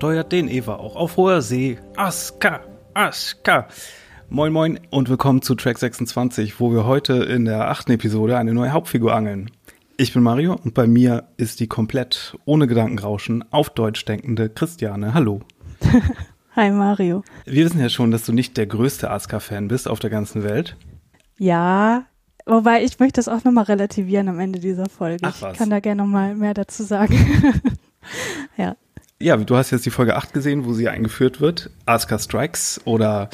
steuert den Eva auch auf hoher See. Aska, Aska. Moin moin und willkommen zu Track 26, wo wir heute in der achten Episode eine neue Hauptfigur angeln. Ich bin Mario und bei mir ist die komplett ohne Gedankenrauschen auf Deutsch denkende Christiane. Hallo. Hi Mario. Wir wissen ja schon, dass du nicht der größte Aska-Fan bist auf der ganzen Welt. Ja, wobei ich möchte das auch nochmal relativieren am Ende dieser Folge. Ach, was. Ich kann da gerne nochmal mehr dazu sagen. ja. Ja, du hast jetzt die Folge 8 gesehen, wo sie eingeführt wird. Asuka Strikes oder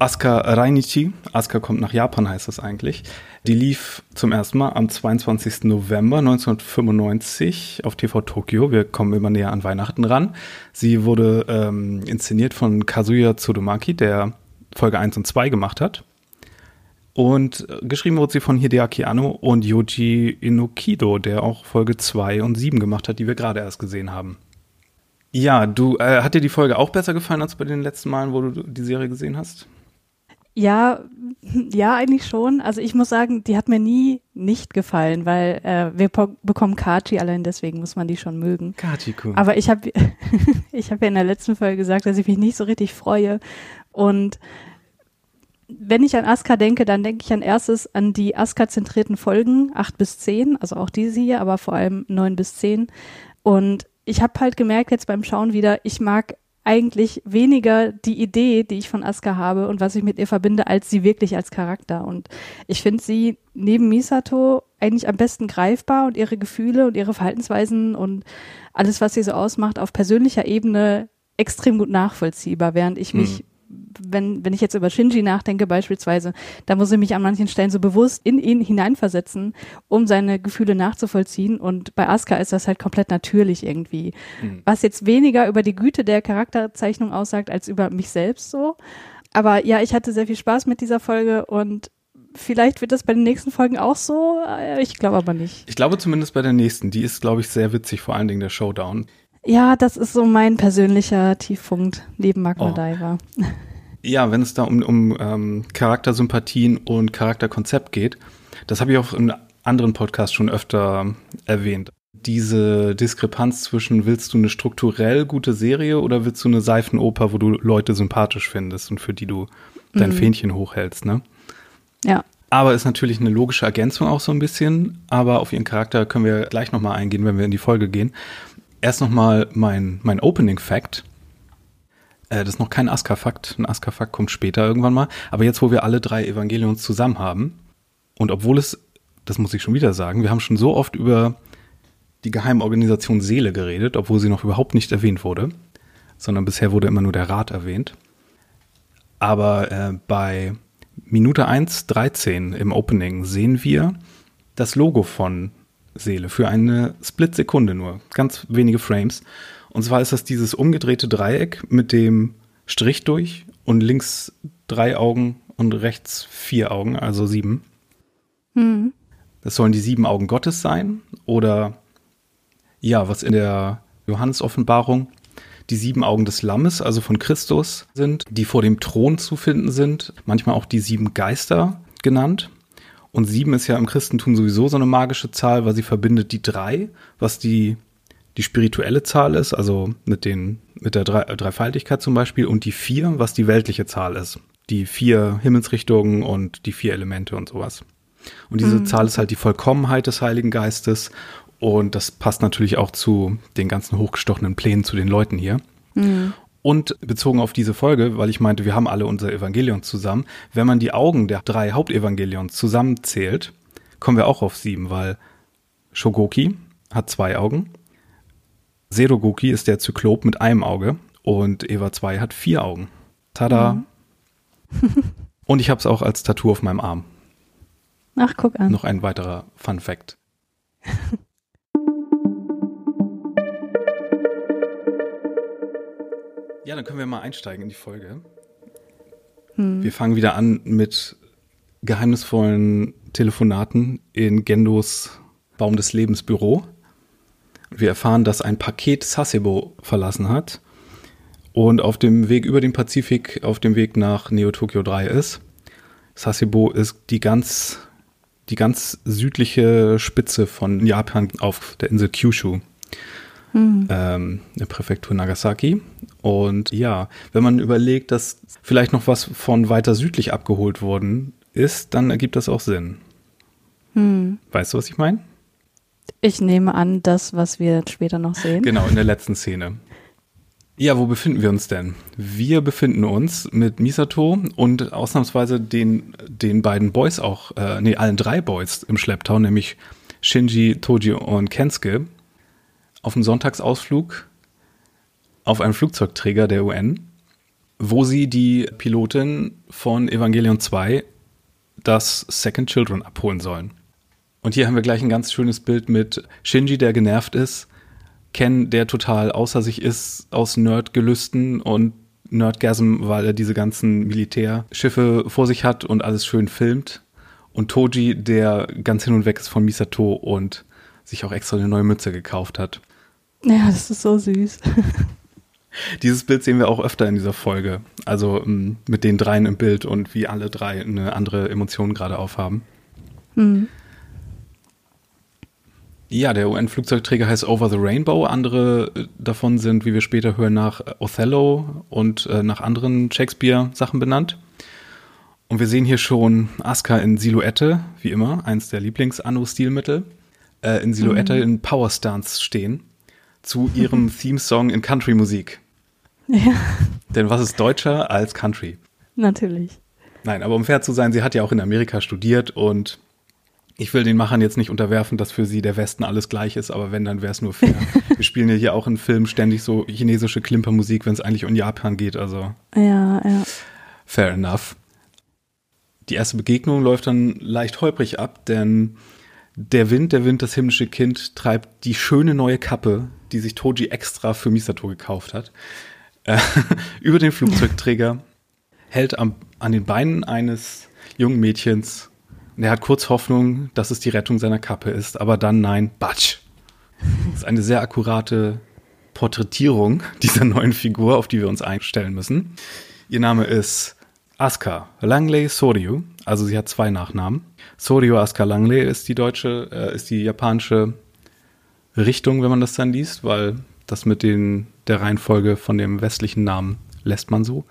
Asuka Rainichi. Asuka kommt nach Japan, heißt das eigentlich. Die lief zum ersten Mal am 22. November 1995 auf TV Tokyo. Wir kommen immer näher an Weihnachten ran. Sie wurde ähm, inszeniert von Kazuya Tsurumaki, der Folge 1 und 2 gemacht hat. Und geschrieben wurde sie von Hideaki Anno und Yoji Inokido, der auch Folge 2 und 7 gemacht hat, die wir gerade erst gesehen haben. Ja, du, äh, hat dir die Folge auch besser gefallen als bei den letzten Malen, wo du die Serie gesehen hast? Ja, ja, eigentlich schon. Also ich muss sagen, die hat mir nie nicht gefallen, weil äh, wir bekommen Kachi, allein deswegen muss man die schon mögen. Kachi-kun. Aber ich habe ich hab ja in der letzten Folge gesagt, dass ich mich nicht so richtig freue. Und wenn ich an Aska denke, dann denke ich an erstes an die Aska-zentrierten Folgen, acht bis zehn, also auch diese hier, aber vor allem neun bis zehn. Und ich habe halt gemerkt jetzt beim Schauen wieder, ich mag eigentlich weniger die Idee, die ich von Asuka habe und was ich mit ihr verbinde, als sie wirklich als Charakter. Und ich finde sie neben Misato eigentlich am besten greifbar und ihre Gefühle und ihre Verhaltensweisen und alles, was sie so ausmacht, auf persönlicher Ebene extrem gut nachvollziehbar, während ich mich Mhm wenn, wenn ich jetzt über Shinji nachdenke beispielsweise, da muss ich mich an manchen Stellen so bewusst in ihn hineinversetzen, um seine Gefühle nachzuvollziehen. Und bei Asuka ist das halt komplett natürlich irgendwie. Mhm. Was jetzt weniger über die Güte der Charakterzeichnung aussagt, als über mich selbst so. Aber ja, ich hatte sehr viel Spaß mit dieser Folge und vielleicht wird das bei den nächsten Folgen auch so. Ich glaube aber nicht. Ich glaube zumindest bei der nächsten. Die ist, glaube ich, sehr witzig, vor allen Dingen der Showdown. Ja, das ist so mein persönlicher Tiefpunkt neben Magma oh. Diver. Ja, wenn es da um, um ähm, Charaktersympathien und Charakterkonzept geht, das habe ich auch in anderen Podcasts schon öfter erwähnt. Diese Diskrepanz zwischen willst du eine strukturell gute Serie oder willst du eine Seifenoper, wo du Leute sympathisch findest und für die du dein mhm. Fähnchen hochhältst, ne? Ja. Aber ist natürlich eine logische Ergänzung auch so ein bisschen. Aber auf ihren Charakter können wir gleich nochmal eingehen, wenn wir in die Folge gehen. Erst nochmal mein, mein Opening-Fact. Äh, das ist noch kein Aska-Fakt. Ein Aska-Fakt kommt später irgendwann mal. Aber jetzt, wo wir alle drei Evangelions zusammen haben, und obwohl es, das muss ich schon wieder sagen, wir haben schon so oft über die Geheimorganisation Seele geredet, obwohl sie noch überhaupt nicht erwähnt wurde, sondern bisher wurde immer nur der Rat erwähnt. Aber äh, bei Minute 1,13 im Opening sehen wir das Logo von Seele für eine Split-Sekunde nur, ganz wenige Frames. Und zwar ist das dieses umgedrehte Dreieck mit dem Strich durch und links drei Augen und rechts vier Augen, also sieben. Mhm. Das sollen die sieben Augen Gottes sein oder ja, was in der Johannes-Offenbarung die sieben Augen des Lammes, also von Christus sind, die vor dem Thron zu finden sind, manchmal auch die sieben Geister genannt. Und sieben ist ja im Christentum sowieso so eine magische Zahl, weil sie verbindet die drei, was die, die spirituelle Zahl ist, also mit, den, mit der drei, Dreifaltigkeit zum Beispiel, und die vier, was die weltliche Zahl ist. Die vier Himmelsrichtungen und die vier Elemente und sowas. Und diese mhm. Zahl ist halt die Vollkommenheit des Heiligen Geistes. Und das passt natürlich auch zu den ganzen hochgestochenen Plänen zu den Leuten hier. Mhm. Und bezogen auf diese Folge, weil ich meinte, wir haben alle unser Evangelion zusammen, wenn man die Augen der drei Hauptevangelions zusammenzählt, kommen wir auch auf sieben, weil Shogoki hat zwei Augen, Serogoki ist der Zyklop mit einem Auge und Eva 2 hat vier Augen. Tada! Mhm. und ich habe es auch als Tattoo auf meinem Arm. Ach, guck an. Noch ein weiterer Fun Fact. Ja, dann können wir mal einsteigen in die Folge. Hm. Wir fangen wieder an mit geheimnisvollen Telefonaten in Gendos Baum des Lebens Büro. Wir erfahren, dass ein Paket Sasebo verlassen hat und auf dem Weg über den Pazifik auf dem Weg nach Neo Tokyo 3 ist. Sasebo ist die ganz, die ganz südliche Spitze von Japan auf der Insel Kyushu. mhm. ähm, der Präfektur Nagasaki. Und ja, wenn man überlegt, dass vielleicht noch was von weiter südlich abgeholt worden ist, dann ergibt das auch Sinn. Mhm. Weißt du, was ich meine? Ich nehme an, das, was wir später noch sehen. Genau, in der letzten Szene. Ja, wo befinden wir uns denn? Wir befinden uns mit Misato und ausnahmsweise den, den beiden Boys auch, äh, nee, allen drei Boys im Schlepptau, nämlich Shinji, Toji und Kensuke, auf einem Sonntagsausflug auf einem Flugzeugträger der UN, wo sie die Pilotin von Evangelion 2 das Second Children abholen sollen. Und hier haben wir gleich ein ganz schönes Bild mit Shinji, der genervt ist, Ken, der total außer sich ist aus Nerdgelüsten und Nerdgasm, weil er diese ganzen Militärschiffe vor sich hat und alles schön filmt. Und Toji, der ganz hin und weg ist von Misato und sich auch extra eine neue Mütze gekauft hat. Ja, das ist so süß. Dieses Bild sehen wir auch öfter in dieser Folge. Also mm, mit den dreien im Bild und wie alle drei eine andere Emotion gerade aufhaben. Mhm. Ja, der UN-Flugzeugträger heißt Over the Rainbow. Andere äh, davon sind, wie wir später hören, nach Othello und äh, nach anderen Shakespeare-Sachen benannt. Und wir sehen hier schon Aska in Silhouette, wie immer, eins der Lieblings-Anno-Stilmittel, äh, in Silhouette mhm. in Power Stance stehen, zu ihrem Theme-Song in Country-Musik. Ja. Denn was ist deutscher als Country? Natürlich. Nein, aber um fair zu sein, sie hat ja auch in Amerika studiert und ich will den Machern jetzt nicht unterwerfen, dass für sie der Westen alles gleich ist, aber wenn, dann wäre es nur fair. Wir spielen ja hier auch in Filmen ständig so chinesische Klimpermusik, wenn es eigentlich um Japan geht, also. Ja, ja. Fair enough. Die erste Begegnung läuft dann leicht holprig ab, denn der Wind, der Wind, das himmlische Kind, treibt die schöne neue Kappe, die sich Toji extra für Misato gekauft hat, äh, über den Flugzeugträger, hält am, an den Beinen eines jungen Mädchens er hat kurz Hoffnung, dass es die Rettung seiner Kappe ist, aber dann nein, batsch. Das ist eine sehr akkurate Porträtierung dieser neuen Figur, auf die wir uns einstellen müssen. Ihr Name ist Asuka Langley Soryu, also sie hat zwei Nachnamen. Soryu Asuka Langley ist die deutsche, äh, ist die japanische Richtung, wenn man das dann liest, weil das mit den, der Reihenfolge von dem westlichen Namen lässt man so.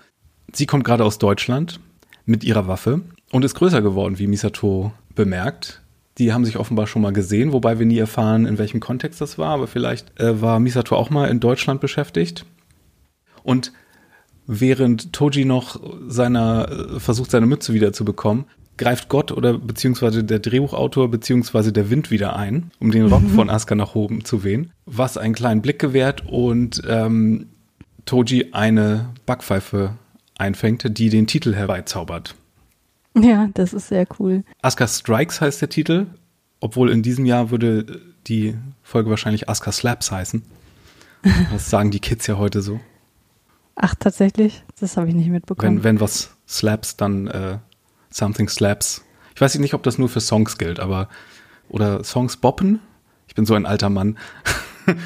Sie kommt gerade aus Deutschland mit ihrer Waffe und ist größer geworden, wie Misato bemerkt. Die haben sich offenbar schon mal gesehen, wobei wir nie erfahren, in welchem Kontext das war, aber vielleicht äh, war Misato auch mal in Deutschland beschäftigt. Und während Toji noch seiner äh, versucht, seine Mütze wieder zu bekommen, greift Gott oder beziehungsweise der Drehbuchautor beziehungsweise der Wind wieder ein, um den Rock mhm. von Asuka nach oben zu wehen, was einen kleinen Blick gewährt und ähm, Toji eine Backpfeife einfängt, die den Titel herbeizaubert. Ja, das ist sehr cool. Asuka Strikes heißt der Titel, obwohl in diesem Jahr würde die Folge wahrscheinlich Asuka Slaps heißen. Das sagen die Kids ja heute so. Ach, tatsächlich? Das habe ich nicht mitbekommen. Wenn, wenn was slaps, dann äh, something slaps. Ich weiß nicht, ob das nur für Songs gilt, aber oder Songs boppen? Ich bin so ein alter Mann.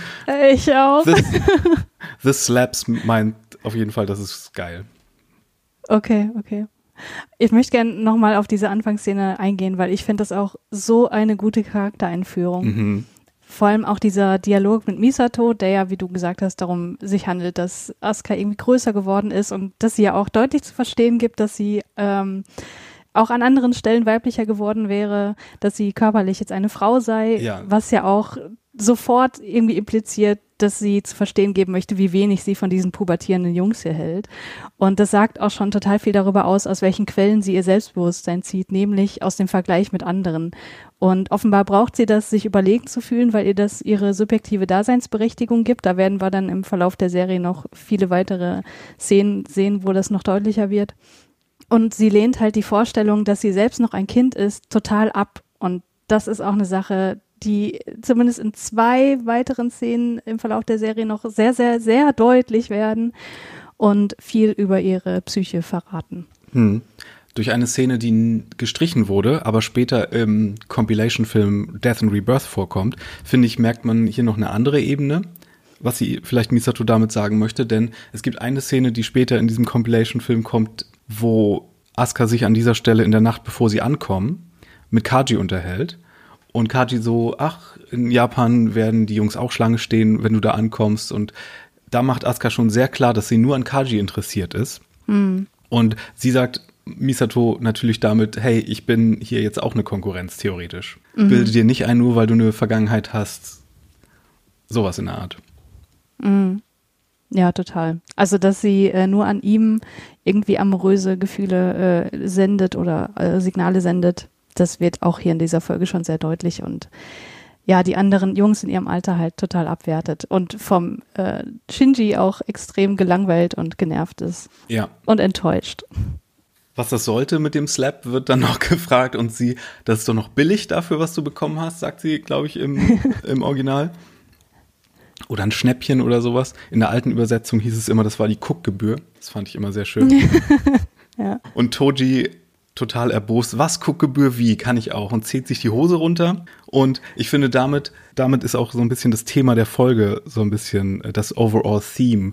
Ich auch. This, this slaps meint auf jeden Fall, das ist geil. Okay, okay. Ich möchte gerne nochmal auf diese Anfangsszene eingehen, weil ich finde das auch so eine gute Charaktereinführung. Mhm. Vor allem auch dieser Dialog mit Misato, der ja, wie du gesagt hast, darum sich handelt, dass Asuka irgendwie größer geworden ist und dass sie ja auch deutlich zu verstehen gibt, dass sie ähm, auch an anderen Stellen weiblicher geworden wäre, dass sie körperlich jetzt eine Frau sei, ja. was ja auch sofort irgendwie impliziert, dass sie zu verstehen geben möchte, wie wenig sie von diesen pubertierenden Jungs hier hält. Und das sagt auch schon total viel darüber aus, aus welchen Quellen sie ihr Selbstbewusstsein zieht, nämlich aus dem Vergleich mit anderen. Und offenbar braucht sie das, sich überlegen zu fühlen, weil ihr das ihre subjektive Daseinsberechtigung gibt. Da werden wir dann im Verlauf der Serie noch viele weitere Szenen sehen, wo das noch deutlicher wird. Und sie lehnt halt die Vorstellung, dass sie selbst noch ein Kind ist, total ab. Und das ist auch eine Sache, die zumindest in zwei weiteren Szenen im Verlauf der Serie noch sehr, sehr, sehr deutlich werden und viel über ihre Psyche verraten. Hm. Durch eine Szene, die gestrichen wurde, aber später im Compilation-Film Death and Rebirth vorkommt, finde ich, merkt man hier noch eine andere Ebene, was sie vielleicht Misato damit sagen möchte, denn es gibt eine Szene, die später in diesem Compilation-Film kommt, wo Asuka sich an dieser Stelle in der Nacht, bevor sie ankommen, mit Kaji unterhält Und Kaji so, ach, in Japan werden die Jungs auch Schlange stehen, wenn du da ankommst. Und da macht Asuka schon sehr klar, dass sie nur an Kaji interessiert ist. Mhm. Und sie sagt Misato natürlich damit, hey, ich bin hier jetzt auch eine Konkurrenz, theoretisch. Mhm. Bilde dir nicht ein, nur weil du eine Vergangenheit hast. Sowas in der Art. Mhm. Ja, total. Also, dass sie äh, nur an ihm irgendwie amoröse Gefühle äh, sendet oder äh, Signale sendet, das wird auch hier in dieser Folge schon sehr deutlich und ja, die anderen Jungs in ihrem Alter halt total abwertet und vom äh, Shinji auch extrem gelangweilt und genervt ist Ja. und enttäuscht. Was das sollte mit dem Slap, wird dann noch gefragt und sie, das ist doch noch billig dafür, was du bekommen hast, sagt sie, glaube ich, im, im Original. Oder ein Schnäppchen oder sowas. In der alten Übersetzung hieß es immer, das war die Cook-Gebühr. Das fand ich immer sehr schön. Ja. Und Toji total erbost, was Cook-Gebühr wie, kann ich auch und zieht sich die Hose runter. Und ich finde, damit, damit ist auch so ein bisschen das Thema der Folge, so ein bisschen äh, das Overall Theme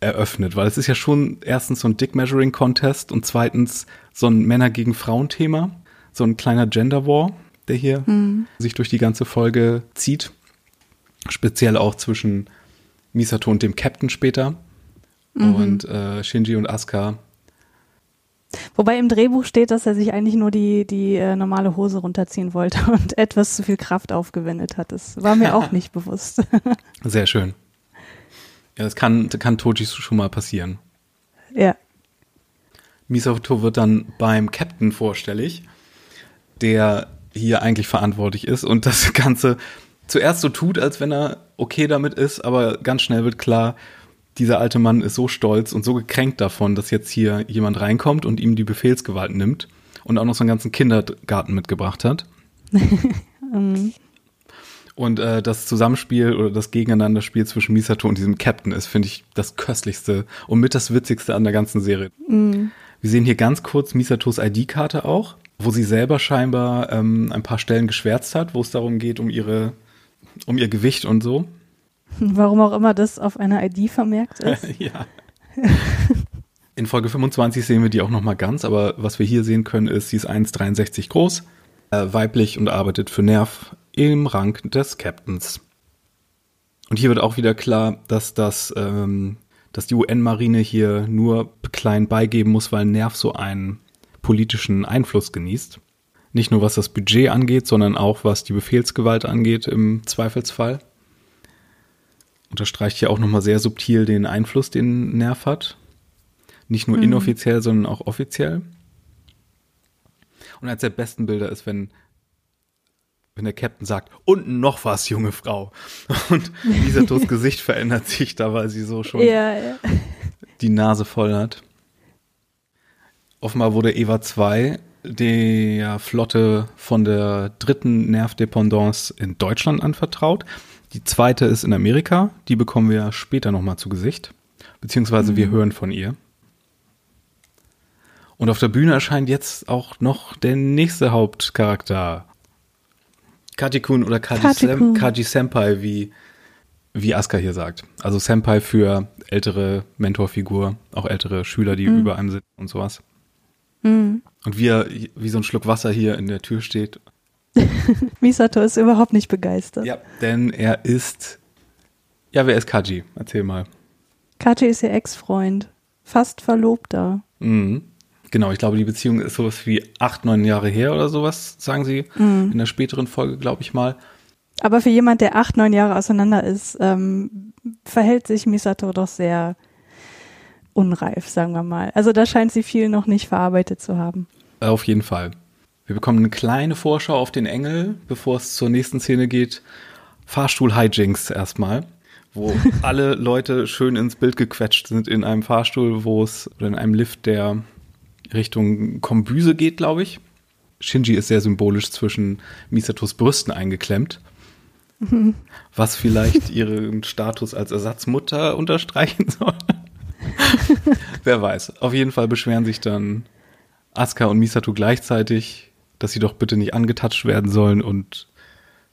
eröffnet, weil es ist ja schon erstens so ein Dick-Measuring-Contest und zweitens so ein Männer gegen Frauen-Thema, so ein kleiner Gender-War, der hier sich durch die ganze Folge zieht. Speziell auch zwischen Misato und dem Captain später. Und äh, Shinji und Asuka Wobei im Drehbuch steht, dass er sich eigentlich nur die, die äh, normale Hose runterziehen wollte und etwas zu viel Kraft aufgewendet hat. Das war mir auch nicht bewusst. Sehr schön. Ja, das kann, das kann Toji schon mal passieren. ja. Misato wird dann beim Captain vorstellig, der hier eigentlich verantwortlich ist und das Ganze zuerst so tut, als wenn er okay damit ist, aber ganz schnell wird klar, dieser alte Mann ist so stolz und so gekränkt davon, dass jetzt hier jemand reinkommt und ihm die Befehlsgewalt nimmt und auch noch so einen ganzen Kindergarten mitgebracht hat. Und äh, das Zusammenspiel oder das Gegeneinanderspiel zwischen Misato und diesem Captain ist, finde ich, das köstlichste und mit das witzigste an der ganzen Serie. Wir sehen hier ganz kurz Misatos ID-Karte auch, wo sie selber scheinbar ähm, ein paar Stellen geschwärzt hat, wo es darum geht, um ihre, um ihr Gewicht und so. Warum auch immer das auf einer ID vermerkt ist. ja. In Folge 25 sehen wir die auch noch mal ganz, aber was wir hier sehen können, ist, sie ist 1,63 groß, äh, weiblich und arbeitet für Nerv im Rang des Captains. Und hier wird auch wieder klar, dass das, ähm, dass die UN-Marine hier nur klein beigeben muss, weil Nerv so einen politischen Einfluss genießt. Nicht nur was das Budget angeht, sondern auch was die Befehlsgewalt angeht im Zweifelsfall. Unterstreicht hier auch nochmal sehr subtil den Einfluss, den Nerv hat. Nicht nur inoffiziell, sondern auch offiziell. Und eines der besten Bilder ist, wenn, wenn der Captain sagt, und noch was, junge Frau. Und Misatos Gesicht verändert sich da, weil sie so schon Ja, ja. die Nase voll hat. Offenbar wurde Eva 2 der Flotte von der dritten Nervdependance in Deutschland anvertraut. Die zweite ist in Amerika, die bekommen wir später nochmal zu Gesicht. Beziehungsweise wir hören von ihr. Und auf der Bühne erscheint jetzt auch noch der nächste Hauptcharakter. Kaji-kun oder Kaji, Kaji-kun. Sem Kaji Senpai, wie, wie Asuka hier sagt. Also Senpai für ältere Mentorfigur, auch ältere Schüler, die über einem sind und sowas. Mhm. Und wie er wie so ein Schluck Wasser hier in der Tür steht. Misato ist überhaupt nicht begeistert. Ja, denn er ist. Ja, wer ist Kaji? Erzähl mal. Kaji ist ihr Ex-Freund. Fast Verlobter. Mhm. Genau, ich glaube, die Beziehung ist sowas wie acht, neun Jahre her oder sowas, sagen sie in der späteren Folge, glaube ich mal. Aber für jemand, der acht, neun Jahre auseinander ist, ähm, verhält sich Misato doch sehr unreif, sagen wir mal. Also da scheint sie viel noch nicht verarbeitet zu haben. Auf jeden Fall. Wir bekommen eine kleine Vorschau auf den Engel, bevor es zur nächsten Szene geht. Fahrstuhl-Hijinks erstmal, wo alle Leute schön ins Bild gequetscht sind in einem Fahrstuhl, wo es, oder in einem Lift, der Richtung Kombüse geht, glaube ich. Shinji ist sehr symbolisch zwischen Misatos Brüsten eingeklemmt, was vielleicht ihren Status als Ersatzmutter unterstreichen soll. Wer weiß. Auf jeden Fall beschweren sich dann Asuka und Misato gleichzeitig, dass sie doch bitte nicht angetatscht werden sollen und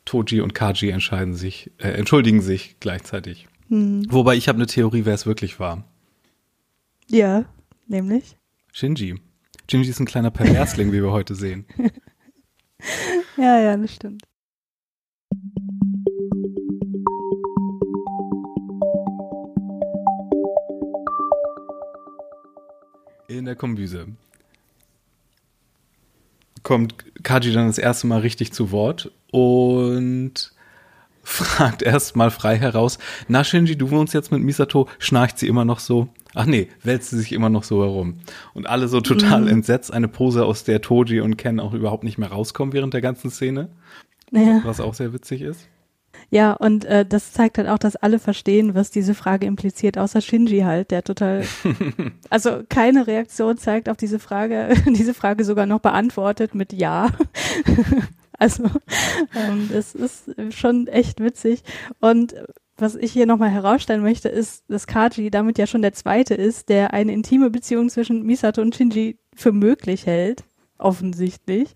Toji und Kaji entscheiden sich, äh, entschuldigen sich gleichzeitig. Wobei ich habe eine Theorie, wer es wirklich war. Ja, nämlich. Shinji. Shinji ist ein kleiner Perversling, wie wir heute sehen. Ja, ja, das stimmt. In der Kombüse kommt Kaji dann das erste Mal richtig zu Wort und fragt erstmal frei heraus, na Shinji, du wohnst jetzt mit Misato, schnarcht sie immer noch so? Ach nee, wälzt sie sich immer noch so herum. Und alle so total mhm. entsetzt, eine Pose, aus der Toji und Ken auch überhaupt nicht mehr rauskommen während der ganzen Szene. Ja. Was auch sehr witzig ist. Ja, und äh, das zeigt halt auch, dass alle verstehen, was diese Frage impliziert, außer Shinji halt, der total, also keine Reaktion zeigt auf diese Frage, diese Frage sogar noch beantwortet mit Ja. also ähm, das ist schon echt witzig. Und was ich hier nochmal herausstellen möchte, ist, dass Kaji damit ja schon der Zweite ist, der eine intime Beziehung zwischen Misato und Shinji für möglich hält offensichtlich.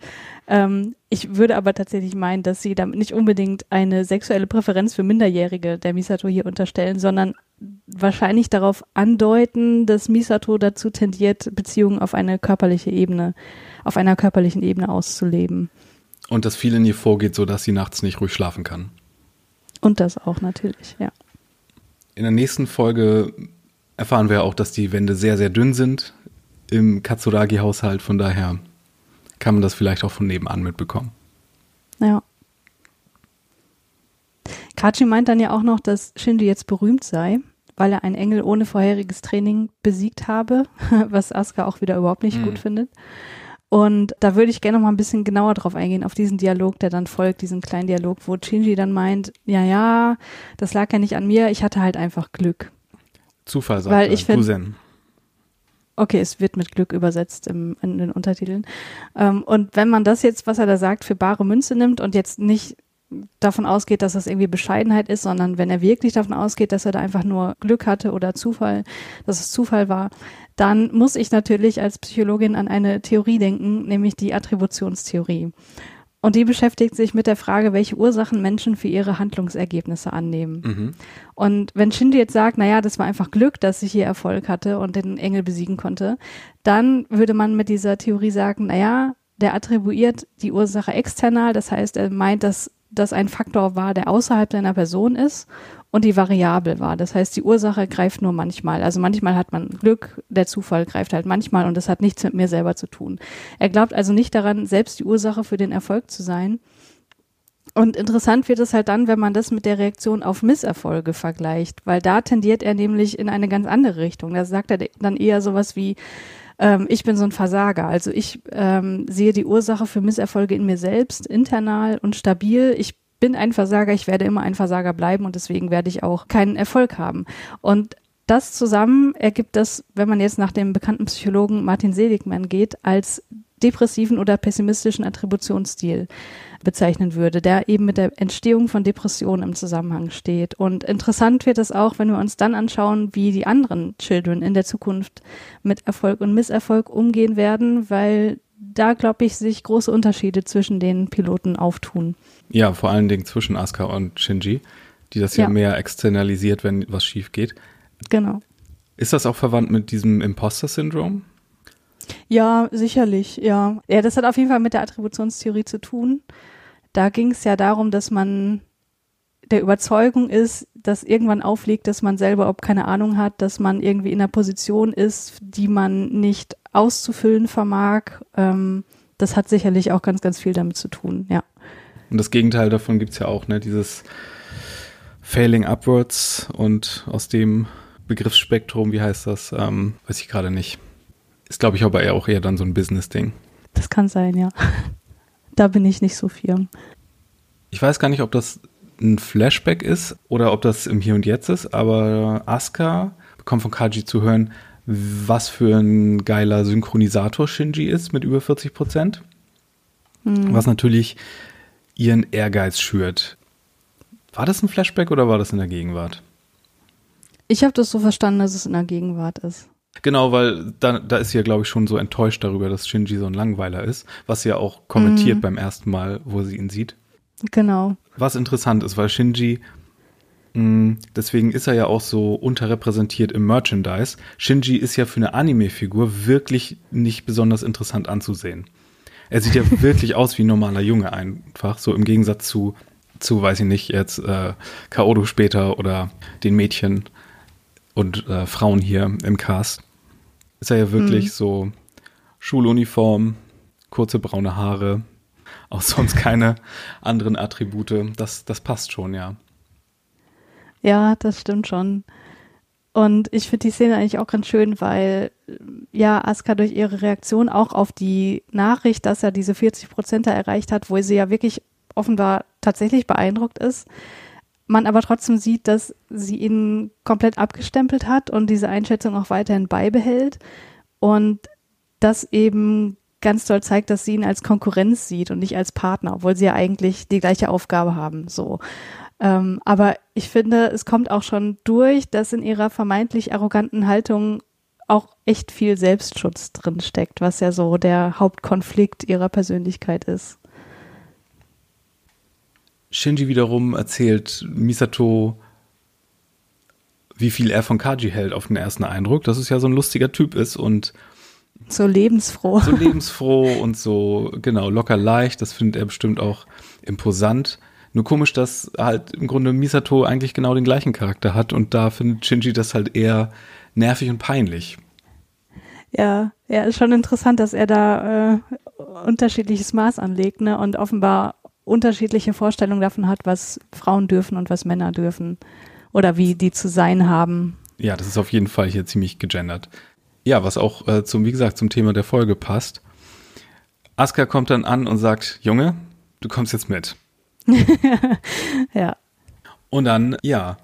Ähm, ich würde aber tatsächlich meinen, dass sie damit nicht unbedingt eine sexuelle Präferenz für Minderjährige der Misato hier unterstellen, sondern wahrscheinlich darauf andeuten, dass Misato dazu tendiert, Beziehungen auf eine körperliche Ebene, auf einer körperlichen Ebene auszuleben. Und dass viel in ihr vorgeht, so dass sie nachts nicht ruhig schlafen kann. Und das auch natürlich, ja. In der nächsten Folge erfahren wir auch, dass die Wände sehr, sehr dünn sind im Katsuragi-Haushalt. Von daher kann man das vielleicht auch von nebenan mitbekommen. Ja. Kachi meint dann ja auch noch, dass Shinji jetzt berühmt sei, weil er einen Engel ohne vorheriges Training besiegt habe, was Asuka auch wieder überhaupt nicht mhm. gut findet. Und da würde ich gerne noch mal ein bisschen genauer drauf eingehen, auf diesen Dialog, der dann folgt, diesen kleinen Dialog, wo Shinji dann meint, ja, ja, das lag ja nicht an mir, ich hatte halt einfach Glück. Zufall, sagt Weil ich find, Okay, es wird mit Glück übersetzt im, in den Untertiteln. Ähm, und wenn man das jetzt, was er da sagt, für bare Münze nimmt und jetzt nicht davon ausgeht, dass das irgendwie Bescheidenheit ist, sondern wenn er wirklich davon ausgeht, dass er da einfach nur Glück hatte oder Zufall, dass es Zufall war, dann muss ich natürlich als Psychologin an eine Theorie denken, nämlich die Attributionstheorie. Und die beschäftigt sich mit der Frage, welche Ursachen Menschen für ihre Handlungsergebnisse annehmen. Mhm. Und wenn Shinji jetzt sagt, naja, das war einfach Glück, dass ich hier Erfolg hatte und den Engel besiegen konnte, dann würde man mit dieser Theorie sagen, naja, der attribuiert die Ursache external, das heißt, er meint, dass das ein Faktor war, der außerhalb seiner Person ist und die variabel war. Das heißt, die Ursache greift nur manchmal. Also manchmal hat man Glück, der Zufall greift halt manchmal und das hat nichts mit mir selber zu tun. Er glaubt also nicht daran, selbst die Ursache für den Erfolg zu sein. Und interessant wird es halt dann, wenn man das mit der Reaktion auf Misserfolge vergleicht, weil da tendiert er nämlich in eine ganz andere Richtung. Da sagt er dann eher sowas wie, ähm, ich bin so ein Versager. Also ich ähm, sehe die Ursache für Misserfolge in mir selbst, internal und stabil. Ich bin ein Versager, ich werde immer ein Versager bleiben und deswegen werde ich auch keinen Erfolg haben. Und das zusammen ergibt das, wenn man jetzt nach dem bekannten Psychologen Martin Seligman geht, als depressiven oder pessimistischen Attributionsstil bezeichnen würde, der eben mit der Entstehung von Depressionen im Zusammenhang steht. Und interessant wird es auch, wenn wir uns dann anschauen, wie die anderen Children in der Zukunft mit Erfolg und Misserfolg umgehen werden, weil da, glaube ich, sich große Unterschiede zwischen den Piloten auftun. Ja, vor allen Dingen zwischen Asuka und Shinji, die das ja, ja mehr externalisiert, wenn was schief geht. Genau. Ist das auch verwandt mit diesem Imposter-Syndrom? Ja, sicherlich, ja. Ja, das hat auf jeden Fall mit der Attributionstheorie zu tun. Da ging es ja darum, dass man der Überzeugung ist, dass irgendwann aufliegt, dass man selber ob keine Ahnung hat, dass man irgendwie in einer Position ist, die man nicht auszufüllen vermag. Ähm, das hat sicherlich auch ganz, ganz viel damit zu tun, ja. Und das Gegenteil davon gibt es ja auch, ne? Dieses Failing Upwards und aus dem Begriffsspektrum, wie heißt das? Ähm, weiß ich gerade nicht. Ist, glaube ich, aber eher auch eher dann so ein Business-Ding. Das kann sein, ja. Da bin ich nicht so firm. Ich weiß gar nicht, ob das ein Flashback ist oder ob das im Hier und Jetzt ist, aber Asuka bekommt von Kaji zu hören, was für ein geiler Synchronisator Shinji ist mit über 40 Prozent. Mhm. Was natürlich ihren Ehrgeiz schürt. War das ein Flashback oder war das in der Gegenwart? Ich habe das so verstanden, dass es in der Gegenwart ist. Genau, weil da, da ist sie ja, glaube ich, schon so enttäuscht darüber, dass Shinji so ein Langweiler ist, was sie ja auch kommentiert mhm. beim ersten Mal, wo sie ihn sieht. Genau. Was interessant ist, weil Shinji, mh, mm, deswegen ist er ja auch so unterrepräsentiert im Merchandise. Shinji ist ja für eine Anime-Figur wirklich nicht besonders interessant anzusehen. Er sieht ja wirklich aus wie ein normaler Junge einfach, so im Gegensatz zu, zu weiß ich nicht, jetzt äh, Kaodo später oder den Mädchen und äh, Frauen hier im Cast. ist er ja wirklich mhm. so Schuluniform, kurze braune Haare, auch sonst keine anderen Attribute. Das, das passt schon, ja. Ja, das stimmt schon. Und ich finde die Szene eigentlich auch ganz schön, weil ja Asuka durch ihre Reaktion auch auf die Nachricht, dass er diese 40 Prozent erreicht hat, wo sie ja wirklich offenbar tatsächlich beeindruckt ist, man aber trotzdem sieht, dass sie ihn komplett abgestempelt hat und diese Einschätzung auch weiterhin beibehält und das eben ganz doll zeigt, dass sie ihn als Konkurrenz sieht und nicht als Partner, obwohl sie ja eigentlich die gleiche Aufgabe haben. So. Ähm, aber ich finde, es kommt auch schon durch, dass in ihrer vermeintlich arroganten Haltung auch echt viel Selbstschutz drin steckt, was ja so der Hauptkonflikt ihrer Persönlichkeit ist. Shinji wiederum erzählt Misato, wie viel er von Kaji hält auf den ersten Eindruck, dass es ja so ein lustiger Typ ist und so lebensfroh. So lebensfroh und so, genau, locker leicht. Das findet er bestimmt auch imposant. Nur komisch, dass halt im Grunde Misato eigentlich genau den gleichen Charakter hat und da findet Shinji das halt eher nervig und peinlich. Ja, ja, ist schon interessant, dass er da äh, unterschiedliches Maß anlegt, ne? Und offenbar unterschiedliche Vorstellungen davon hat, was Frauen dürfen und was Männer dürfen. Oder wie die zu sein haben. Ja, das ist auf jeden Fall hier ziemlich gegendert. Ja, was auch äh, zum, wie gesagt, zum Thema der Folge passt. Aska kommt dann an und sagt, Junge, du kommst jetzt mit. ja. Und dann, ja,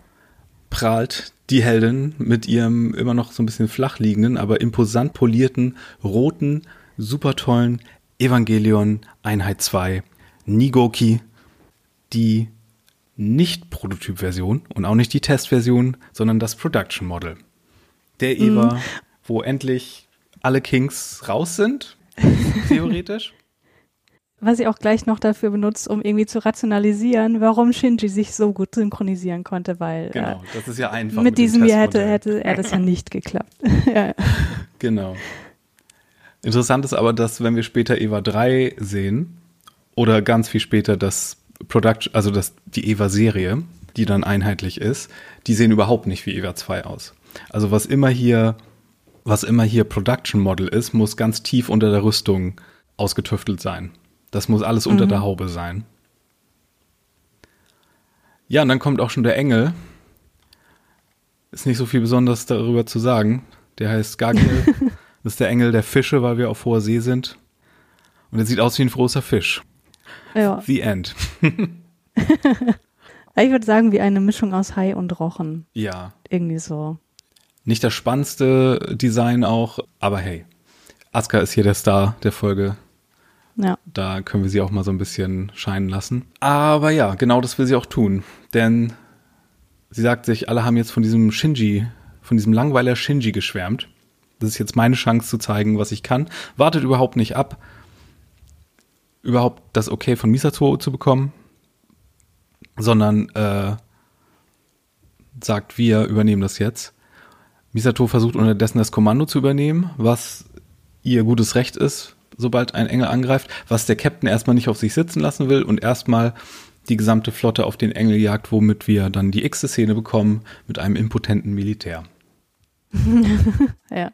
prahlt die Heldin mit ihrem immer noch so ein bisschen flach liegenden, aber imposant polierten, roten, super tollen Evangelion Einheit 2 Nigoki, die nicht Prototyp-Version und auch nicht die Testversion, sondern das Production Model. Der Eva, mhm. wo endlich alle Kings raus sind, theoretisch was ich auch gleich noch dafür benutzt, um irgendwie zu rationalisieren, warum Shinji sich so gut synchronisieren konnte, weil genau, äh, das ist ja einfach. Mit, mit diesem hier hätte, hätte er das ja nicht geklappt. ja. Genau. Interessant ist aber, dass wenn wir später Eva 3 sehen oder ganz viel später das Production, also das, die Eva-Serie, die dann einheitlich ist, die sehen überhaupt nicht wie Eva 2 aus. Also was immer hier, was immer hier Production Model ist, muss ganz tief unter der Rüstung ausgetüftelt sein. Das muss alles unter mhm. der Haube sein. Ja, und dann kommt auch schon der Engel. Ist nicht so viel Besonderes darüber zu sagen. Der heißt Gagiel. das ist der Engel der Fische, weil wir auf hoher See sind. Und er sieht aus wie ein großer Fisch. Ja. The End. ich würde sagen, wie eine Mischung aus Hai und Rochen. Ja. Irgendwie so. Nicht das spannendste Design auch, aber hey. Aska ist hier der Star der Folge. Ja. Da können wir sie auch mal so ein bisschen scheinen lassen. Aber ja, genau das will sie auch tun. Denn sie sagt sich, alle haben jetzt von diesem Shinji, von diesem Langweiler Shinji geschwärmt. Das ist jetzt meine Chance zu zeigen, was ich kann. Wartet überhaupt nicht ab, überhaupt das Okay von Misato zu bekommen, sondern äh, sagt, wir übernehmen das jetzt. Misato versucht unterdessen das Kommando zu übernehmen, was ihr gutes Recht ist, sobald ein Engel angreift, was der Captain erstmal nicht auf sich sitzen lassen will und erstmal die gesamte Flotte auf den Engel jagt, womit wir dann die x Szene bekommen mit einem impotenten Militär. ja,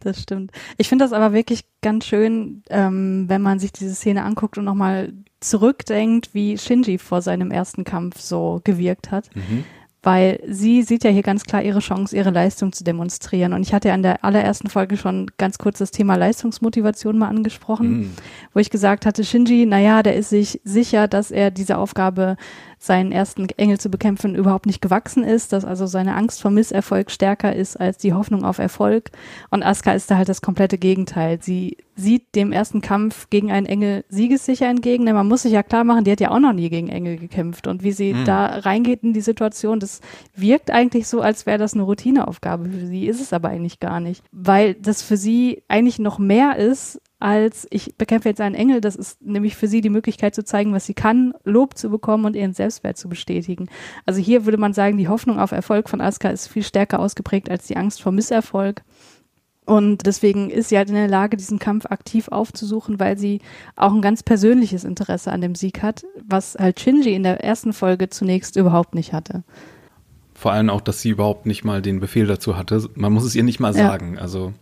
das stimmt. Ich finde das aber wirklich ganz schön, ähm, wenn man sich diese Szene anguckt und nochmal zurückdenkt, wie Shinji vor seinem ersten Kampf so gewirkt hat. Mhm weil sie sieht ja hier ganz klar ihre Chance, ihre Leistung zu demonstrieren. Und ich hatte ja in der allerersten Folge schon ganz kurz das Thema Leistungsmotivation mal angesprochen, mm. wo ich gesagt hatte, Shinji, naja, der ist sich sicher, dass er diese Aufgabe seinen ersten Engel zu bekämpfen, überhaupt nicht gewachsen ist, dass also seine Angst vor Misserfolg stärker ist als die Hoffnung auf Erfolg. Und Asuka ist da halt das komplette Gegenteil. Sie sieht dem ersten Kampf gegen einen Engel siegessicher entgegen, denn man muss sich ja klar machen, die hat ja auch noch nie gegen Engel gekämpft. Und wie sie mhm. da reingeht in die Situation, das wirkt eigentlich so, als wäre das eine Routineaufgabe für sie, ist es aber eigentlich gar nicht. Weil das für sie eigentlich noch mehr ist, als ich bekämpfe jetzt einen Engel. Das ist nämlich für sie die Möglichkeit zu zeigen, was sie kann, Lob zu bekommen und ihren Selbstwert zu bestätigen. Also hier würde man sagen, die Hoffnung auf Erfolg von Asuka ist viel stärker ausgeprägt als die Angst vor Misserfolg. Und deswegen ist sie halt in der Lage, diesen Kampf aktiv aufzusuchen, weil sie auch ein ganz persönliches Interesse an dem Sieg hat, was halt Shinji in der ersten Folge zunächst überhaupt nicht hatte. Vor allem auch, dass sie überhaupt nicht mal den Befehl dazu hatte. Man muss es ihr nicht mal sagen. Ja. Also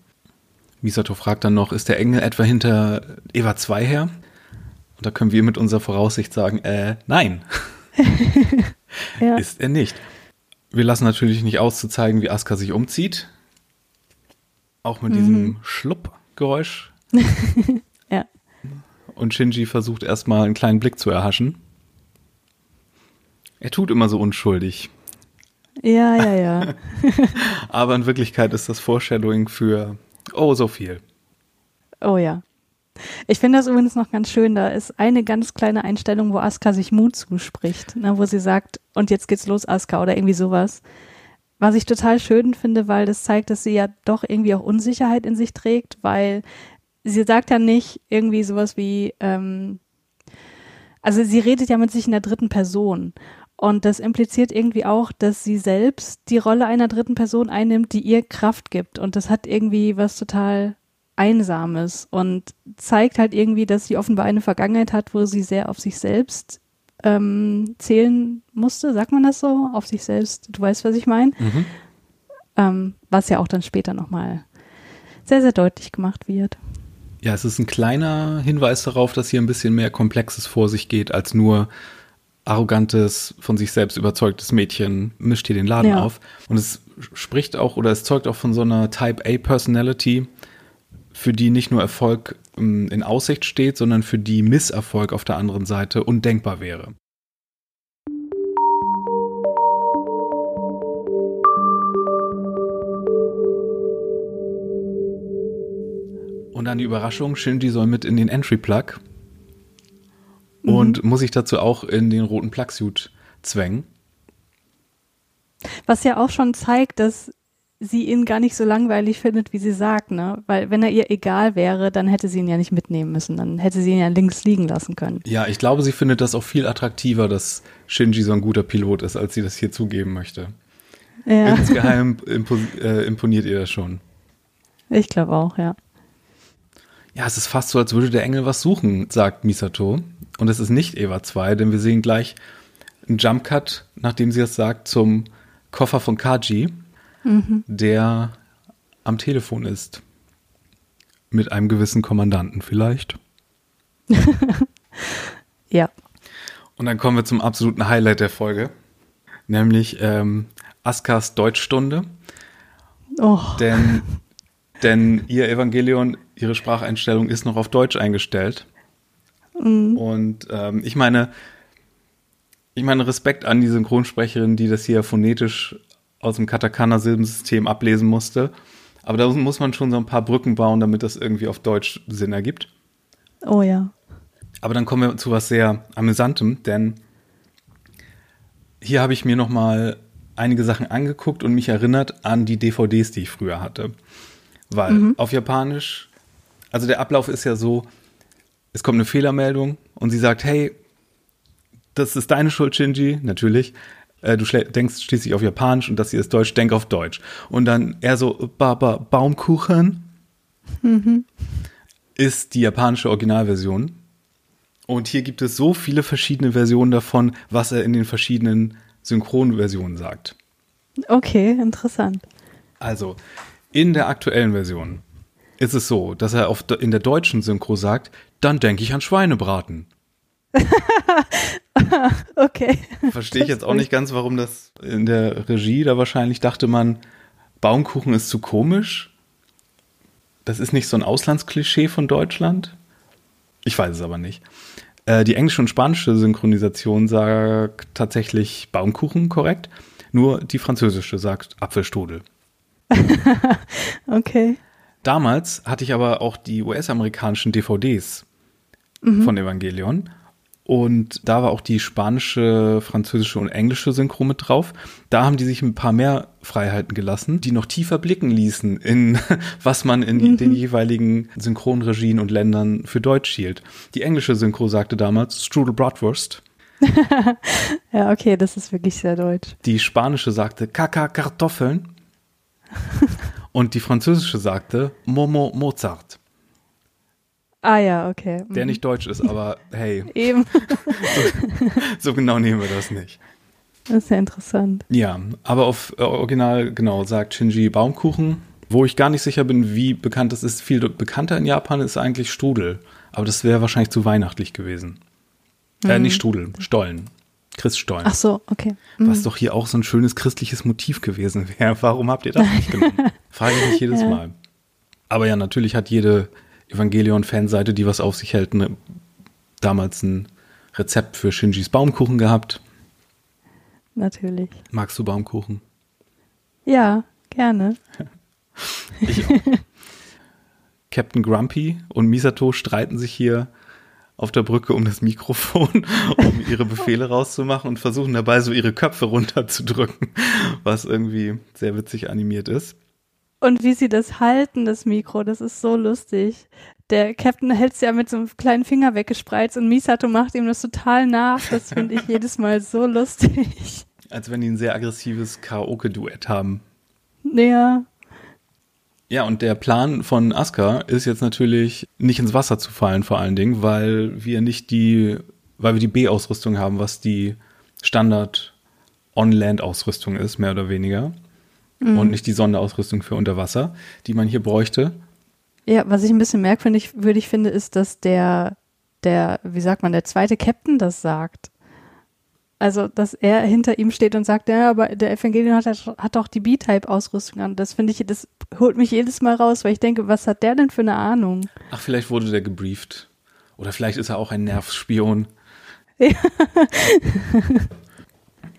Misato fragt dann noch, ist der Engel etwa hinter Eva 2 her? Und da können wir mit unserer Voraussicht sagen, äh, nein. ja. Ist er nicht. Wir lassen natürlich nicht aus zu zeigen, wie Asuka sich umzieht. Auch mit mhm. diesem Schluppgeräusch. ja. Und Shinji versucht erstmal einen kleinen Blick zu erhaschen. Er tut immer so unschuldig. Ja, ja, ja. Aber in Wirklichkeit ist das Foreshadowing für oh so viel. Oh ja. Ich finde das übrigens noch ganz schön. Da ist eine ganz kleine Einstellung, wo Asuka sich Mut zuspricht, ne, wo sie sagt, und jetzt geht's los, Asuka, oder irgendwie sowas. Was ich total schön finde, weil das zeigt, dass sie ja doch irgendwie auch Unsicherheit in sich trägt, weil sie sagt ja nicht irgendwie sowas wie, ähm, also sie redet ja mit sich in der dritten Person. Und das impliziert irgendwie auch, dass sie selbst die Rolle einer dritten Person einnimmt, die ihr Kraft gibt. Und das hat irgendwie was total Einsames und zeigt halt irgendwie, dass sie offenbar eine Vergangenheit hat, wo sie sehr auf sich selbst ähm, zählen musste. Sagt man das so? Auf sich selbst. Du weißt, was ich meine? Mhm. Ähm, was ja auch dann später nochmal sehr, sehr deutlich gemacht wird. Ja, es ist ein kleiner Hinweis darauf, dass hier ein bisschen mehr Komplexes vor sich geht, als nur arrogantes, von sich selbst überzeugtes Mädchen mischt hier den Laden ja. auf. Und es spricht auch oder es zeugt auch von so einer Type A Personality, für die nicht nur Erfolg ähm, in Aussicht steht, sondern für die Misserfolg auf der anderen Seite undenkbar wäre. Und dann die Überraschung, Shinji soll mit in den Entry Plug mhm. und muss sich dazu auch in den roten Plugsuit zwängen. Was ja auch schon zeigt, dass sie ihn gar nicht so langweilig findet, wie sie sagt, ne? Weil wenn er ihr egal wäre, dann hätte sie ihn ja nicht mitnehmen müssen. Dann hätte sie ihn ja links liegen lassen können. Ja, ich glaube, sie findet das auch viel attraktiver, dass Shinji so ein guter Pilot ist, als sie das hier zugeben möchte. Ja. Insgeheim äh, imponiert ihr das schon. Ich glaube auch, ja. Ja, es ist fast so, als würde der Engel was suchen, sagt Misato. Und es ist nicht Eva 2, denn wir sehen gleich einen Jumpcut, nachdem sie das sagt, zum Koffer von Kaji mhm. der am Telefon ist. Mit einem gewissen Kommandanten vielleicht. ja. Und dann kommen wir zum absoluten Highlight der Folge, nämlich ähm, Askas Deutschstunde. Oh. Denn, denn ihr Evangelion, ihre Spracheinstellung ist noch auf Deutsch eingestellt. Mhm. Und ähm, ich meine, ich meine Respekt an die Synchronsprecherin, die das hier phonetisch aus dem Katakana-Silbensystem ablesen musste. Aber da muss man schon so ein paar Brücken bauen, damit das irgendwie auf Deutsch Sinn ergibt. Oh ja. Aber dann kommen wir zu was sehr Amüsantem, denn hier habe ich mir noch mal einige Sachen angeguckt und mich erinnert an die DVDs, die ich früher hatte. Weil mhm. auf Japanisch, also der Ablauf ist ja so, es kommt eine Fehlermeldung und sie sagt, hey, das ist deine Schuld, Shinji, natürlich äh, du denkst schließlich auf Japanisch und das hier ist Deutsch, denk auf Deutsch. Und dann eher so, ba, ba, Baumkuchen mhm. ist die japanische Originalversion. Und hier gibt es so viele verschiedene Versionen davon, was er in den verschiedenen Synchronversionen sagt. Okay, interessant. Also, in der aktuellen Version ist es so, dass er auf, in der deutschen Synchro sagt, dann denke ich an Schweinebraten. okay. Verstehe ich jetzt auch nicht ganz, warum das in der Regie, da wahrscheinlich dachte man, Baumkuchen ist zu komisch. Das ist nicht so ein Auslandsklischee von Deutschland. Ich weiß es aber nicht. Äh, die englische und spanische Synchronisation sagt tatsächlich Baumkuchen korrekt. Nur die französische sagt Apfelstrudel. okay. Damals hatte ich aber auch die US-amerikanischen DVDs mhm. von Evangelion. Und da war auch die spanische, französische und englische Synchro mit drauf. Da haben die sich ein paar mehr Freiheiten gelassen, die noch tiefer blicken ließen in was man in mhm. den jeweiligen Synchronregien und Ländern für Deutsch hielt. Die englische Synchro sagte damals Strudel Bratwurst. ja, okay, das ist wirklich sehr deutsch. Die spanische sagte Kaka Kartoffeln. und die französische sagte Momo Mozart. Ah ja, okay. Der nicht deutsch ist, aber hey. Eben. so, so, genau nehmen wir das nicht. Das ist ja interessant. Ja, aber auf äh, Original, genau, sagt Shinji Baumkuchen, Wo ich gar nicht sicher bin, wie bekannt das ist, viel bekannter in Japan ist eigentlich Strudel. Aber das wäre wahrscheinlich zu weihnachtlich gewesen. Mhm. Äh, nicht Strudel, Stollen. Christstollen. Ach so, okay. Mhm. Was doch hier auch so ein schönes christliches Motiv gewesen wäre. Warum habt ihr das nicht genommen? Frage ich mich jedes ja. Mal. Aber ja, natürlich hat jede Evangelion-Fanseite, die was auf sich hält, ne, damals ein Rezept für Shinjis Baumkuchen gehabt. Natürlich. Magst du Baumkuchen? Ja, gerne. ich auch. Captain Grumpy und Misato streiten sich hier auf der Brücke um das Mikrofon, um ihre Befehle rauszumachen und versuchen dabei so ihre Köpfe runterzudrücken, was irgendwie sehr witzig animiert ist. Und wie sie das halten, das Mikro, das ist so lustig. Der Captain hält es ja mit so einem kleinen Finger weggespreizt und Misato macht ihm das total nach. Das finde ich jedes Mal so lustig. Als wenn die ein sehr aggressives Karaoke-Duett haben. Ja. Ja, und der Plan von Asuka ist jetzt natürlich nicht ins Wasser zu fallen, vor allen Dingen, weil wir nicht die, weil wir die B-Ausrüstung haben, was die Standard On-Land-Ausrüstung ist, mehr oder weniger. Mhm. Und nicht die Sonderausrüstung für Unterwasser, die man hier bräuchte. Ja, was ich ein bisschen merkwürdig würdig finde, ist, dass der, der, wie sagt man, der zweite Captain das sagt. Also, dass er hinter ihm steht und sagt, ja, aber der Evangelion hat, hat doch die B-Type-Ausrüstung an. Das finde ich, das holt mich jedes Mal raus, weil ich denke, was hat der denn für eine Ahnung? Ach, vielleicht wurde der gebrieft. Oder vielleicht ist er auch ein Nervspion. Ja,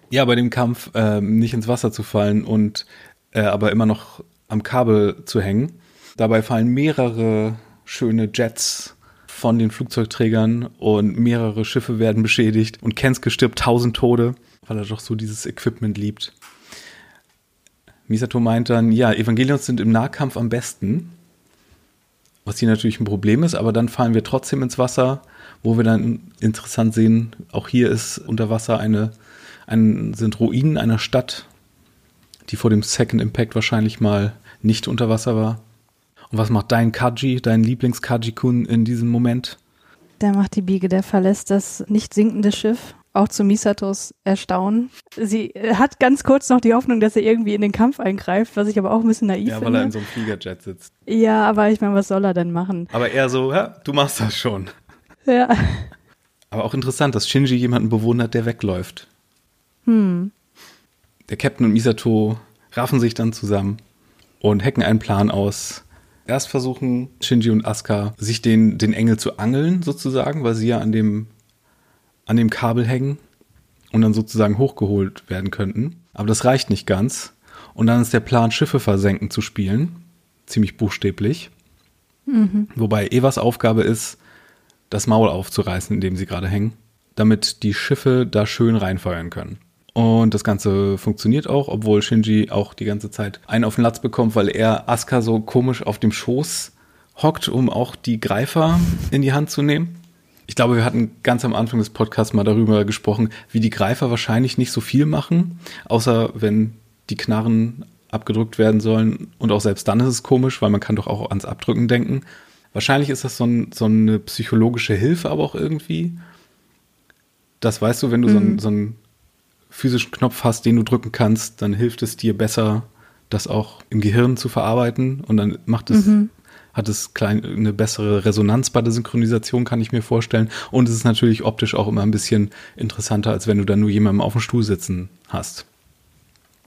ja bei dem Kampf äh, nicht ins Wasser zu fallen und äh, aber immer noch am Kabel zu hängen. Dabei fallen mehrere schöne Jets von den Flugzeugträgern und mehrere Schiffe werden beschädigt und Kensuke stirbt tausend Tode, weil er doch so dieses Equipment liebt. Misato meint dann, ja, Evangelions sind im Nahkampf am besten, was hier natürlich ein Problem ist, aber dann fallen wir trotzdem ins Wasser, wo wir dann interessant sehen, auch hier ist unter Wasser eine, ein, sind Ruinen einer Stadt, die vor dem Second Impact wahrscheinlich mal nicht unter Wasser war. Und was macht dein Kaji, dein Lieblings-Kaji-Kun in diesem Moment? Der macht die Biege, der verlässt das nicht sinkende Schiff, auch zu Misatos Erstaunen. Sie hat ganz kurz noch die Hoffnung, dass er irgendwie in den Kampf eingreift, was ich aber auch ein bisschen naiv finde. Ja, weil er in so einem Fliegerjet sitzt. Ja, aber ich meine, was soll er denn machen? Aber eher so, ja, du machst das schon. Ja. Aber auch interessant, dass Shinji jemanden bewundert, der wegläuft. Hm. Der Captain und Misato raffen sich dann zusammen und hacken einen Plan aus, Erst versuchen Shinji und Asuka sich den, den Engel zu angeln, sozusagen, weil sie ja an dem, an dem Kabel hängen und dann sozusagen hochgeholt werden könnten. Aber das reicht nicht ganz. Und dann ist der Plan, Schiffe versenken zu spielen. Ziemlich buchstäblich. Mhm. Wobei Evas Aufgabe ist, das Maul aufzureißen, in dem sie gerade hängen, damit die Schiffe da schön reinfeuern können. Und das Ganze funktioniert auch, obwohl Shinji auch die ganze Zeit einen auf den Latz bekommt, weil er Asuka so komisch auf dem Schoß hockt, um auch die Greifer in die Hand zu nehmen. Ich glaube, wir hatten ganz am Anfang des Podcasts mal darüber gesprochen, wie die Greifer wahrscheinlich nicht so viel machen, außer wenn die Knarren abgedrückt werden sollen. Und auch selbst dann ist es komisch, weil man kann doch auch ans Abdrücken denken. Wahrscheinlich ist das so, ein, so eine psychologische Hilfe aber auch irgendwie. Das weißt du, wenn du mhm. so, ein, so ein physischen Knopf hast, den du drücken kannst, dann hilft es dir besser, das auch im Gehirn zu verarbeiten und dann macht es, mhm. hat es klein, eine bessere Resonanz bei der Synchronisation, kann ich mir vorstellen. Und es ist natürlich optisch auch immer ein bisschen interessanter, als wenn du dann nur jemanden auf dem Stuhl sitzen hast.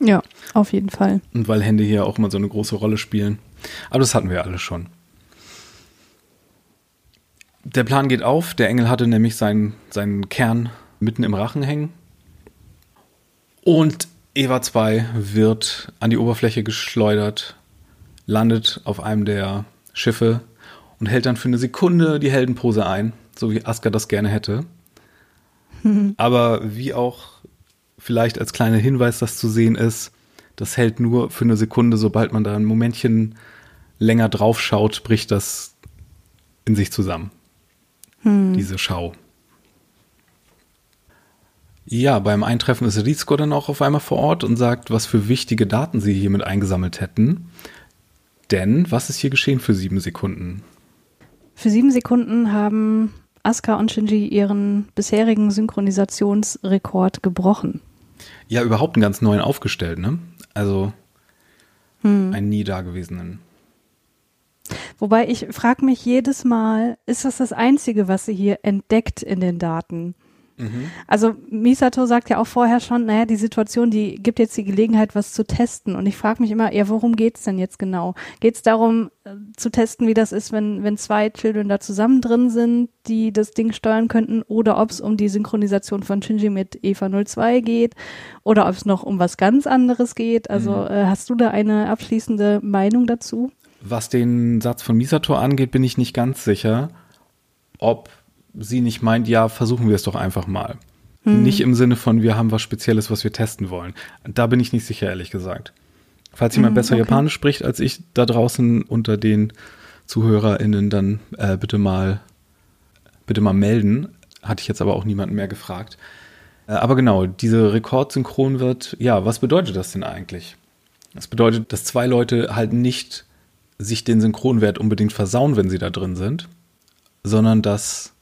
Ja, auf jeden Fall. Und weil Hände hier auch immer so eine große Rolle spielen. Aber das hatten wir alle schon. Der Plan geht auf. Der Engel hatte nämlich seinen, seinen Kern mitten im Rachen hängen. Und Eva 2 wird an die Oberfläche geschleudert, landet auf einem der Schiffe und hält dann für eine Sekunde die Heldenpose ein, so wie Aska das gerne hätte. Aber wie auch vielleicht als kleiner Hinweis das zu sehen ist, das hält nur für eine Sekunde, sobald man da ein Momentchen länger drauf schaut, bricht das in sich zusammen. Hm. Diese Schau. Ja, beim Eintreffen ist Rizko dann auch auf einmal vor Ort und sagt, was für wichtige Daten sie hiermit eingesammelt hätten. Denn was ist hier geschehen für sieben Sekunden? Für sieben Sekunden haben Asuka und Shinji ihren bisherigen Synchronisationsrekord gebrochen. Ja, überhaupt einen ganz neuen aufgestellt, ne? Also hm. einen nie dagewesenen. Wobei ich frage mich jedes Mal, ist das das Einzige, was sie hier entdeckt in den Daten? Mhm. Also Misato sagt ja auch vorher schon, naja, die Situation, die gibt jetzt die Gelegenheit, was zu testen. Und ich frage mich immer, ja, worum geht's denn jetzt genau? Geht's darum, äh, zu testen, wie das ist, wenn, wenn zwei Children da zusammen drin sind, die das Ding steuern könnten, oder ob es um die Synchronisation von Shinji mit Eva 02 geht, oder ob es noch um was ganz anderes geht. Also mhm. äh, hast du da eine abschließende Meinung dazu? Was den Satz von Misato angeht, bin ich nicht ganz sicher, ob sie nicht meint, ja, versuchen wir es doch einfach mal. Hm. Nicht im Sinne von, wir haben was Spezielles, was wir testen wollen. Da bin ich nicht sicher, ehrlich gesagt. Falls jemand hm, besser okay. Japanisch spricht als ich da draußen unter den ZuhörerInnen, dann äh, bitte mal, bitte mal melden. Hatte ich jetzt aber auch niemanden mehr gefragt. Äh, aber genau, diese Rekordsynchron wird, ja, was bedeutet das denn eigentlich? Das bedeutet, dass zwei Leute halt nicht sich den Synchronwert unbedingt versauen, wenn sie da drin sind, sondern dass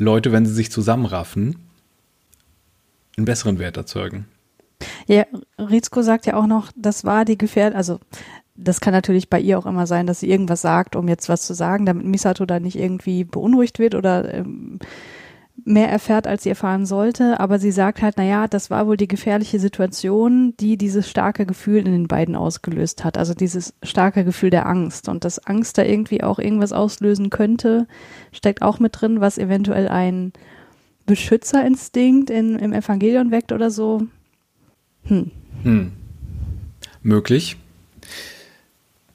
Leute, wenn sie sich zusammenraffen, einen besseren Wert erzeugen. Ja, Rizko sagt ja auch noch, das war die Gefährdung, also das kann natürlich bei ihr auch immer sein, dass sie irgendwas sagt, um jetzt was zu sagen, damit Misato da nicht irgendwie beunruhigt wird oder ähm, mehr erfährt, als sie erfahren sollte. Aber sie sagt halt, naja, das war wohl die gefährliche Situation, die dieses starke Gefühl in den beiden ausgelöst hat. Also dieses starke Gefühl der Angst. Und dass Angst da irgendwie auch irgendwas auslösen könnte, steckt auch mit drin, was eventuell ein Beschützerinstinkt in, im Evangelion weckt oder so. Hm. Hm. Möglich.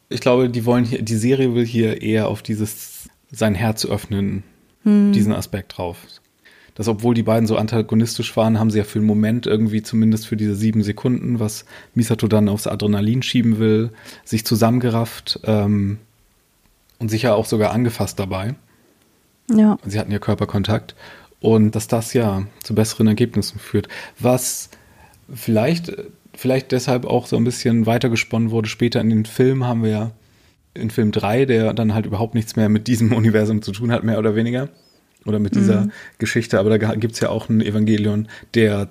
Ich glaube, die wollen hier, die Serie will hier eher auf dieses sein Herz öffnen, hm. diesen Aspekt drauf dass obwohl die beiden so antagonistisch waren, haben sie ja für einen Moment irgendwie zumindest für diese sieben Sekunden, was Misato dann aufs Adrenalin schieben will, sich zusammengerafft ähm, und sicher auch sogar angefasst dabei. Ja. Sie hatten ja Körperkontakt. Und dass das ja zu besseren Ergebnissen führt. Was vielleicht, vielleicht deshalb auch so ein bisschen weitergesponnen wurde. Später in den Film haben wir ja in Film 3, der dann halt überhaupt nichts mehr mit diesem Universum zu tun hat, mehr oder weniger oder mit dieser mhm. Geschichte, aber da gibt es ja auch ein Evangelion, der,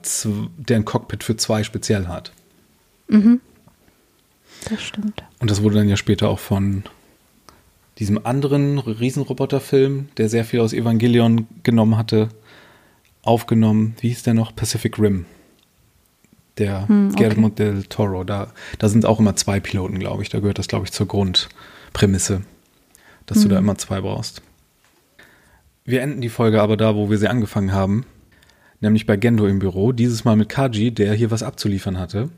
der ein Cockpit für zwei speziell hat. Mhm. Das stimmt. Und das wurde dann ja später auch von diesem anderen Riesenroboterfilm, der sehr viel aus Evangelion genommen hatte, aufgenommen. Wie hieß der noch? Pacific Rim. Der hm, okay. Guillermo del Toro. Da, da sind auch immer zwei Piloten, glaube ich. Da gehört das, glaube ich, zur Grundprämisse, dass hm. du da hm. immer zwei brauchst. Wir enden die Folge aber da, wo wir sie angefangen haben, nämlich bei Gendo im Büro, dieses Mal mit Kaji, der hier was abzuliefern hatte.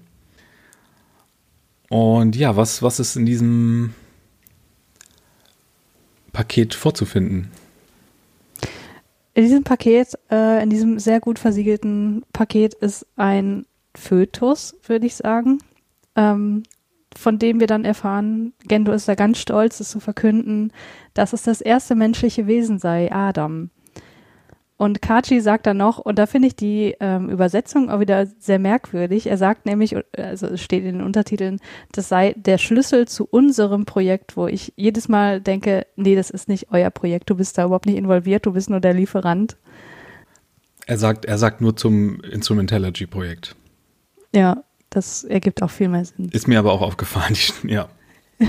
Und ja, was, was ist in diesem Paket vorzufinden? In diesem Paket, äh, in diesem sehr gut versiegelten Paket ist ein Fötus, würde ich sagen. Ähm, von dem wir dann erfahren, Gendo ist da ganz stolz, es zu verkünden, dass es das erste menschliche Wesen sei, Adam. Und Kachi sagt dann noch, und da finde ich die ähm, Übersetzung auch wieder sehr merkwürdig. Er sagt nämlich, also es steht in den Untertiteln, das sei der Schlüssel zu unserem Projekt, wo ich jedes Mal denke, nee, das ist nicht euer Projekt, du bist da überhaupt nicht involviert, du bist nur der Lieferant. Er sagt, er sagt nur zum Instrumentalogy-Projekt. Ja, das ergibt auch viel mehr Sinn. Ist mir aber auch aufgefallen, ja.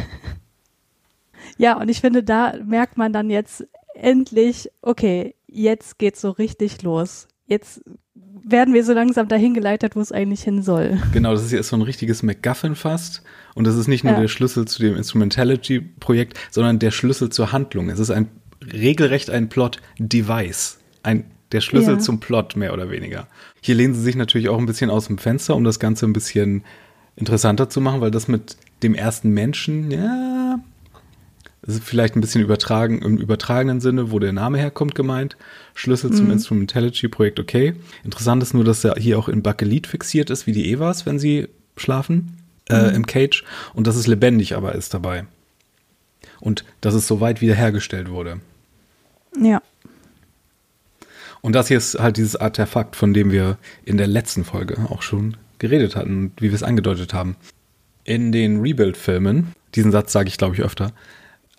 ja, und ich finde, da merkt man dann jetzt endlich, okay, jetzt geht's so richtig los. Jetzt werden wir so langsam dahin geleitet, wo es eigentlich hin soll. Genau, das ist jetzt so ein richtiges MacGuffin fast. Und das ist nicht nur ja. der Schlüssel zu dem Instrumentality-Projekt, sondern der Schlüssel zur Handlung. Es ist ein regelrecht ein Plot-Device. Ein der Schlüssel ja. zum Plot, mehr oder weniger. Hier lehnen sie sich natürlich auch ein bisschen aus dem Fenster, um das Ganze ein bisschen interessanter zu machen, weil das mit dem ersten Menschen, ja, ist vielleicht ein bisschen übertragen, im übertragenen Sinne, wo der Name herkommt, gemeint. Schlüssel mhm. zum Instrumentality-Projekt, okay. Interessant ist nur, dass er hier auch in Bakelit fixiert ist, wie die Evas, wenn sie schlafen, äh, mhm. im Cage. Und dass es lebendig aber ist dabei. Und dass es so weit wiederhergestellt wurde. Ja. Und das hier ist halt dieses Artefakt, von dem wir in der letzten Folge auch schon geredet hatten, wie wir es angedeutet haben. In den Rebuild-Filmen, diesen Satz sage ich glaube ich öfter,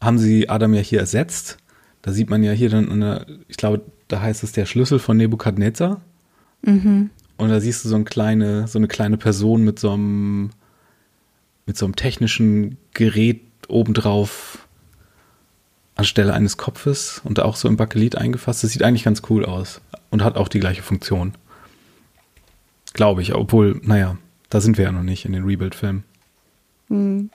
haben sie Adam ja hier ersetzt. Da sieht man ja hier dann, eine, ich glaube, da heißt es der Schlüssel von Nebukadnezar. Mhm. Und da siehst du so eine kleine, so eine kleine Person mit so einem mit so einem technischen Gerät obendrauf anstelle eines Kopfes und auch so im Bakelit eingefasst. Das sieht eigentlich ganz cool aus und hat auch die gleiche Funktion. Glaube ich, obwohl, naja, da sind wir ja noch nicht in den Rebuild-Filmen. Mhm.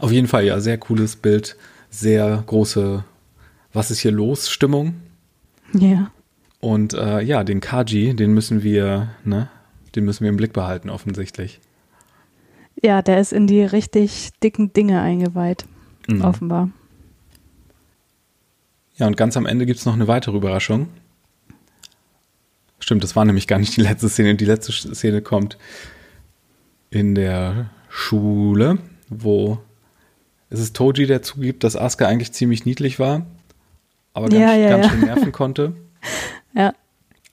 Auf jeden Fall, ja, sehr cooles Bild, sehr große Was ist hier los? Stimmung. Ja. Und äh, ja, den Kaji, den müssen wir, ne, den müssen wir im Blick behalten, offensichtlich. Ja, der ist in die richtig dicken Dinge eingeweiht, mhm. offenbar. Ja, und ganz am Ende gibt es noch eine weitere Überraschung. Stimmt, das war nämlich gar nicht die letzte Szene. Die letzte Szene kommt in der Schule, wo es ist Toji, der zugibt, dass Asuka eigentlich ziemlich niedlich war, aber ganz, ja, ja, ganz ja. schön nerven konnte. Ja.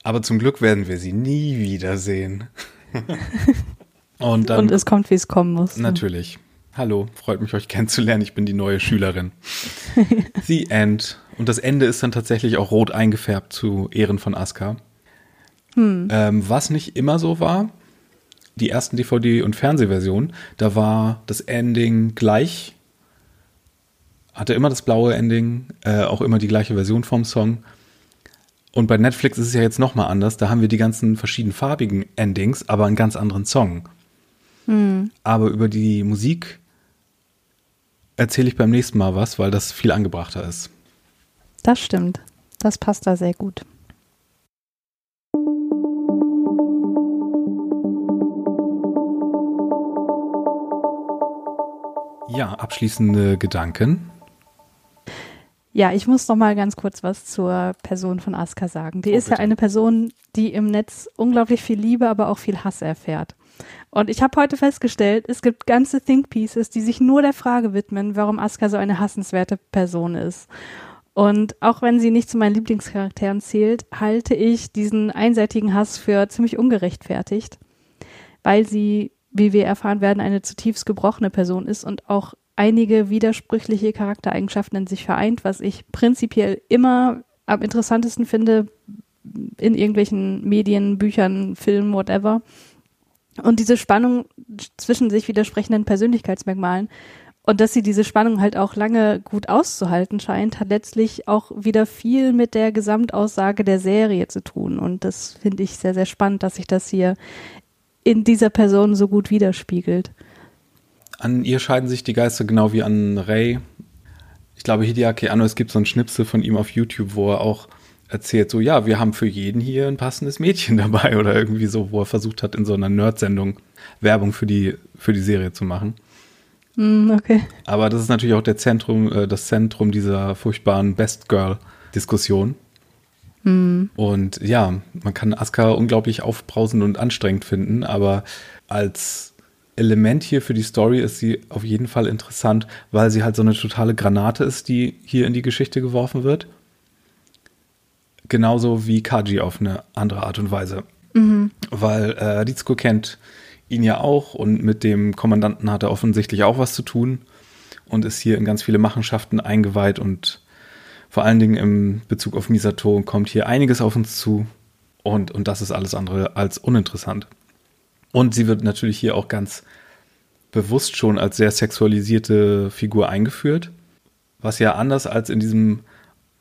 Aber zum Glück werden wir sie nie wiedersehen. Und, dann, Und es kommt, wie es kommen muss. Natürlich. Hallo, freut mich, euch kennenzulernen. Ich bin die neue Schülerin. The End. Und das Ende ist dann tatsächlich auch rot eingefärbt zu Ehren von Asuka. Hm. Ähm, was nicht immer so war, die ersten DVD- und Fernsehversionen, da war das Ending gleich, hatte immer das blaue Ending, äh, auch immer die gleiche Version vom Song. Und bei Netflix ist es ja jetzt nochmal anders, da haben wir die ganzen verschiedenen farbigen Endings, aber einen ganz anderen Song. Hm. Aber über die Musik erzähle ich beim nächsten Mal was, weil das viel angebrachter ist. Das stimmt. Das passt da sehr gut. Ja, abschließende Gedanken. Ja, ich muss noch mal ganz kurz was zur Person von Asuka sagen. Die Oh, ist ja eine Person, die im Netz unglaublich viel Liebe, aber auch viel Hass erfährt. Und ich habe heute festgestellt, es gibt ganze Think Pieces, die sich nur der Frage widmen, warum Asuka so eine hassenswerte Person ist. Und auch wenn sie nicht zu meinen Lieblingscharakteren zählt, halte ich diesen einseitigen Hass für ziemlich ungerechtfertigt, weil sie, wie wir erfahren werden, eine zutiefst gebrochene Person ist und auch einige widersprüchliche Charaktereigenschaften in sich vereint, was ich prinzipiell immer am interessantesten finde in irgendwelchen Medien, Büchern, Filmen, whatever. Und diese Spannung zwischen sich widersprechenden Persönlichkeitsmerkmalen und dass sie diese Spannung halt auch lange gut auszuhalten scheint, hat letztlich auch wieder viel mit der Gesamtaussage der Serie zu tun. Und das finde ich sehr, sehr spannend, dass sich das hier in dieser Person so gut widerspiegelt. An ihr scheiden sich die Geister genau wie an Ray. Ich glaube, Hideaki Anno, es gibt so einen Schnipsel von ihm auf YouTube, wo er auch erzählt, so, ja, wir haben für jeden hier ein passendes Mädchen dabei oder irgendwie so, wo er versucht hat, in so einer Nerd-Sendung Werbung für die, für die Serie zu machen. Mm, okay. Aber das ist natürlich auch der Zentrum, äh, das Zentrum dieser furchtbaren Best Girl-Diskussion. Mm. Und ja, man kann Asuka unglaublich aufbrausend und anstrengend finden, aber als Element hier für die Story ist sie auf jeden Fall interessant, weil sie halt so eine totale Granate ist, die hier in die Geschichte geworfen wird. Genauso wie Kaji auf eine andere Art und Weise. Weil äh, Ritsuko kennt ihn ja auch und mit dem Kommandanten hat er offensichtlich auch was zu tun und ist hier in ganz viele Machenschaften eingeweiht und vor allen Dingen im Bezug auf Misato kommt hier einiges auf uns zu und, und das ist alles andere als uninteressant. Und sie wird natürlich hier auch ganz bewusst schon als sehr sexualisierte Figur eingeführt, was ja anders als in diesem,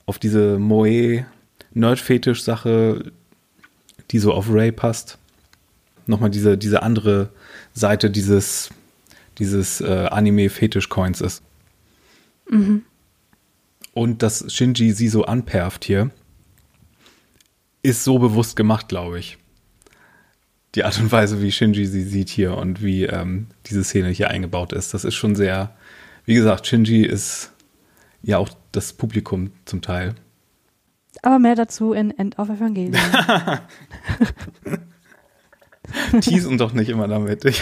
auf diese Moe-Nerd-Fetisch-Sache, die so auf Ray passt, nochmal diese, diese andere Seite dieses, dieses äh, Anime-Fetisch-Coins ist. Und dass Shinji sie so anperft hier, ist so bewusst gemacht, glaube ich. Die Art und Weise, wie Shinji sie sieht hier und wie ähm, diese Szene hier eingebaut ist, das ist schon sehr, wie gesagt, Shinji ist ja auch das Publikum zum Teil. Aber mehr dazu in End of Evangelion. Teasen doch nicht immer damit.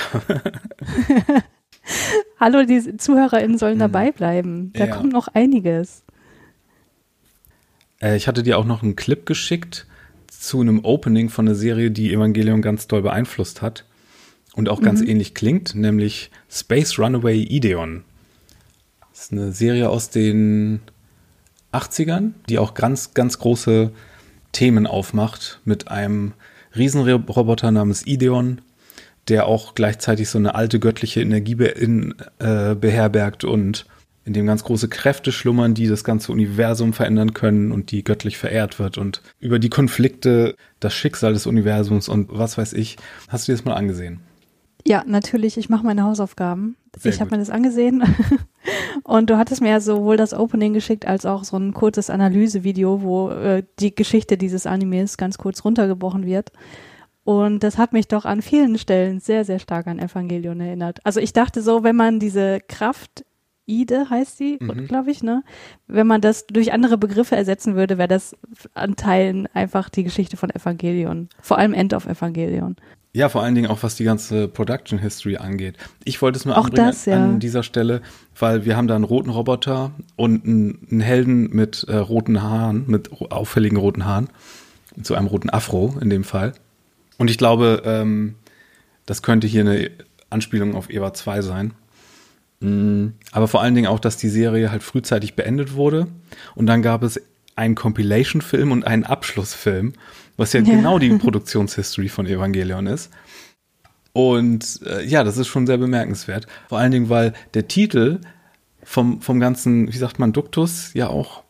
Hallo, die ZuhörerInnen sollen dabei bleiben. Da Ja. kommt noch einiges. äh, ich hatte dir auch noch einen Clip geschickt zu einem Opening von einer Serie, die Evangelion ganz doll beeinflusst hat und auch ganz ähnlich klingt, nämlich Space Runaway Ideon. Das ist eine Serie aus den 80ern, die auch ganz, ganz große Themen aufmacht mit einem Riesenroboter namens Ideon, der auch gleichzeitig so eine alte göttliche Energie be in, äh, beherbergt und in dem ganz große Kräfte schlummern, die das ganze Universum verändern können und die göttlich verehrt wird und über die Konflikte, das Schicksal des Universums und was weiß ich. Hast du dir das mal angesehen? Ja, natürlich. Ich mache meine Hausaufgaben. Sehr ich habe mir das angesehen. und du hattest mir ja sowohl das Opening geschickt als auch so ein kurzes Analysevideo, wo äh, die Geschichte dieses Animes ganz kurz runtergebrochen wird. Und das hat mich doch an vielen Stellen sehr, sehr stark an Evangelion erinnert. Also ich dachte so, wenn man diese Kraft Ide heißt sie, mhm. glaube ich, ne? Wenn man das durch andere Begriffe ersetzen würde, wäre das an Teilen einfach die Geschichte von Evangelion. Vor allem End of Evangelion. Ja, vor allen Dingen auch was die ganze Production History angeht. Ich wollte es nur auch anbringen das, ja. an dieser Stelle, weil wir haben da einen roten Roboter und einen, einen Helden mit äh, roten Haaren, mit auffälligen roten Haaren, zu einem roten Afro in dem Fall. Und ich glaube, ähm, das könnte hier eine Anspielung auf Eva 2 sein. Mm, aber vor allen Dingen auch, dass die Serie halt frühzeitig beendet wurde. Und dann gab es einen Compilation-Film und einen Abschlussfilm, was ja, ja. genau die Produktionshistory von Evangelion ist. Und äh, ja, das ist schon sehr bemerkenswert. Vor allen Dingen, weil der Titel vom, vom ganzen, wie sagt man, Duktus ja auch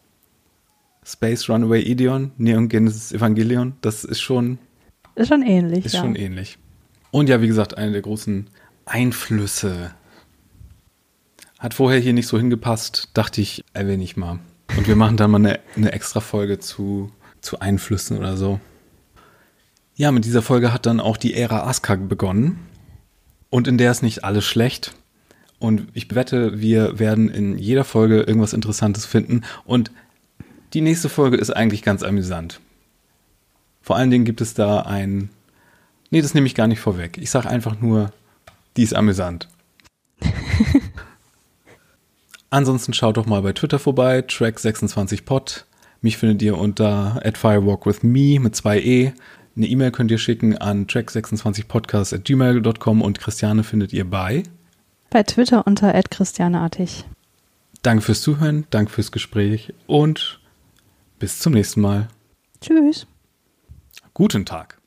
Space Runaway Ideon, Neon Genesis Evangelion, das ist schon. Ist schon ähnlich. Ist ja. schon ähnlich. Und ja, wie gesagt, eine der großen Einflüsse. Hat vorher hier nicht so hingepasst, dachte ich, erwähne ich mal. Und wir machen dann mal eine, eine extra Folge zu, zu Einflüssen oder so. Ja, mit dieser Folge hat dann auch die Ära Asuka begonnen. Und in der ist nicht alles schlecht. Und ich wette, wir werden in jeder Folge irgendwas Interessantes finden. Und die nächste Folge ist eigentlich ganz amüsant. Vor allen Dingen gibt es da ein. Nee, das nehme ich gar nicht vorweg. Ich sage einfach nur, die ist amüsant. Ansonsten schaut doch mal bei Twitter vorbei, Track26pod. Mich findet ihr unter at firewalkwithme mit zwei E. Eine E-Mail könnt ihr schicken an track26podcast at gmail.com und Christiane findet ihr bei bei Twitter unter christianeartig. Danke fürs Zuhören, danke fürs Gespräch und bis zum nächsten Mal. Tschüss. Guten Tag.